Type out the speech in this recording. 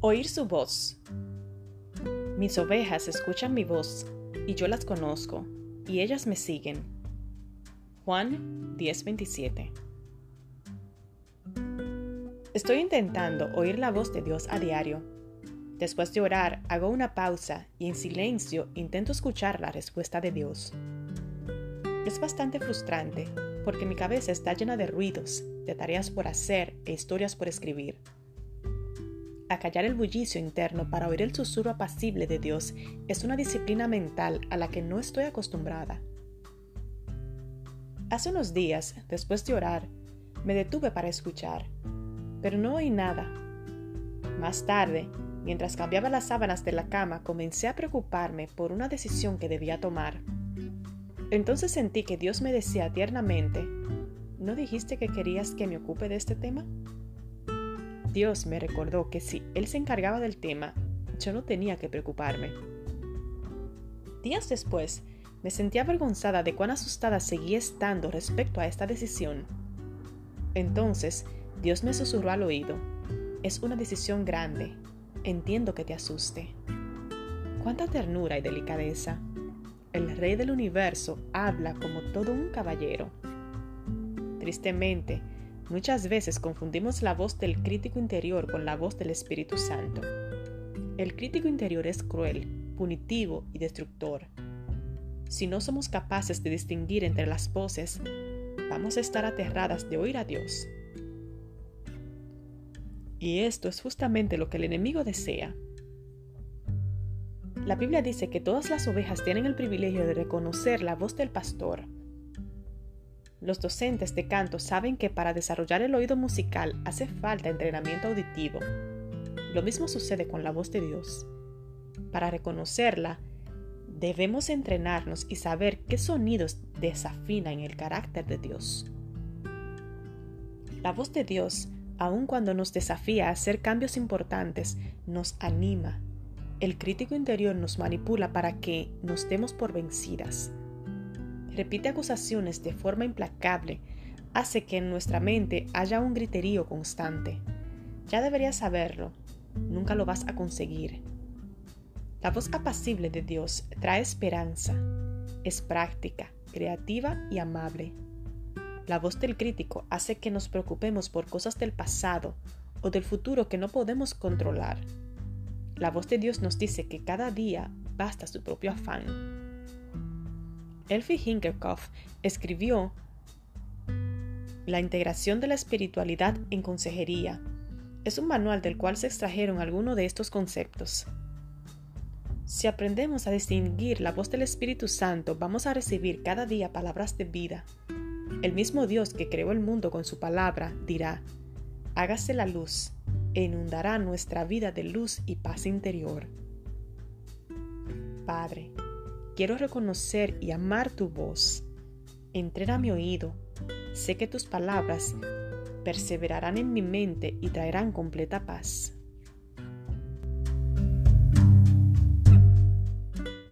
Oír su voz. Mis ovejas escuchan mi voz, y yo las conozco, y ellas me siguen. Juan 10:27 Estoy intentando oír la voz de Dios a diario. Después de orar, hago una pausa y en silencio intento escuchar la respuesta de Dios. Es bastante frustrante porque mi cabeza está llena de ruidos, de tareas por hacer e historias por escribir callar el bullicio interno para oír el susurro apacible de Dios es una disciplina mental a la que no estoy acostumbrada. Hace unos días, después de orar, me detuve para escuchar, pero no oí nada. Más tarde, mientras cambiaba las sábanas de la cama, comencé a preocuparme por una decisión que debía tomar. Entonces sentí que Dios me decía tiernamente, ¿no dijiste que querías que me ocupe de este tema? Dios me recordó que si Él se encargaba del tema, yo no tenía que preocuparme. Días después, me sentí avergonzada de cuán asustada seguía estando respecto a esta decisión. Entonces, Dios me susurró al oído, es una decisión grande, entiendo que te asuste. Cuánta ternura y delicadeza. El Rey del universo habla como todo un caballero. Tristemente, Muchas veces confundimos la voz del crítico interior con la voz del Espíritu Santo. El crítico interior es cruel, punitivo y destructor. Si no somos capaces de distinguir entre las voces, vamos a estar aterradas de oír a Dios. Y esto es justamente lo que el enemigo desea. La Biblia dice que todas las ovejas tienen el privilegio de reconocer la voz del pastor los docentes de canto saben que para desarrollar el oído musical hace falta entrenamiento auditivo. Lo mismo sucede con la voz de Dios. Para reconocerla, debemos entrenarnos y saber qué sonidos desafinan el carácter de Dios. La voz de Dios, aun cuando nos desafía a hacer cambios importantes, nos anima. El crítico interior nos manipula para que nos demos por vencidas repite acusaciones de forma implacable, hace que en nuestra mente haya un griterío constante. Ya deberías saberlo, nunca lo vas a conseguir. La voz apacible de Dios trae esperanza, es práctica, creativa y amable. La voz del crítico hace que nos preocupemos por cosas del pasado o del futuro que no podemos controlar. La voz de Dios nos dice que cada día basta su propio afán. Elfie Hinkerkopf escribió La integración de la espiritualidad en consejería. Es un manual del cual se extrajeron algunos de estos conceptos. Si aprendemos a distinguir la voz del Espíritu Santo, vamos a recibir cada día palabras de vida. El mismo Dios que creó el mundo con su palabra dirá, hágase la luz e inundará nuestra vida de luz y paz interior. Padre, Quiero reconocer y amar tu voz. Entrena mi oído. Sé que tus palabras perseverarán en mi mente y traerán completa paz.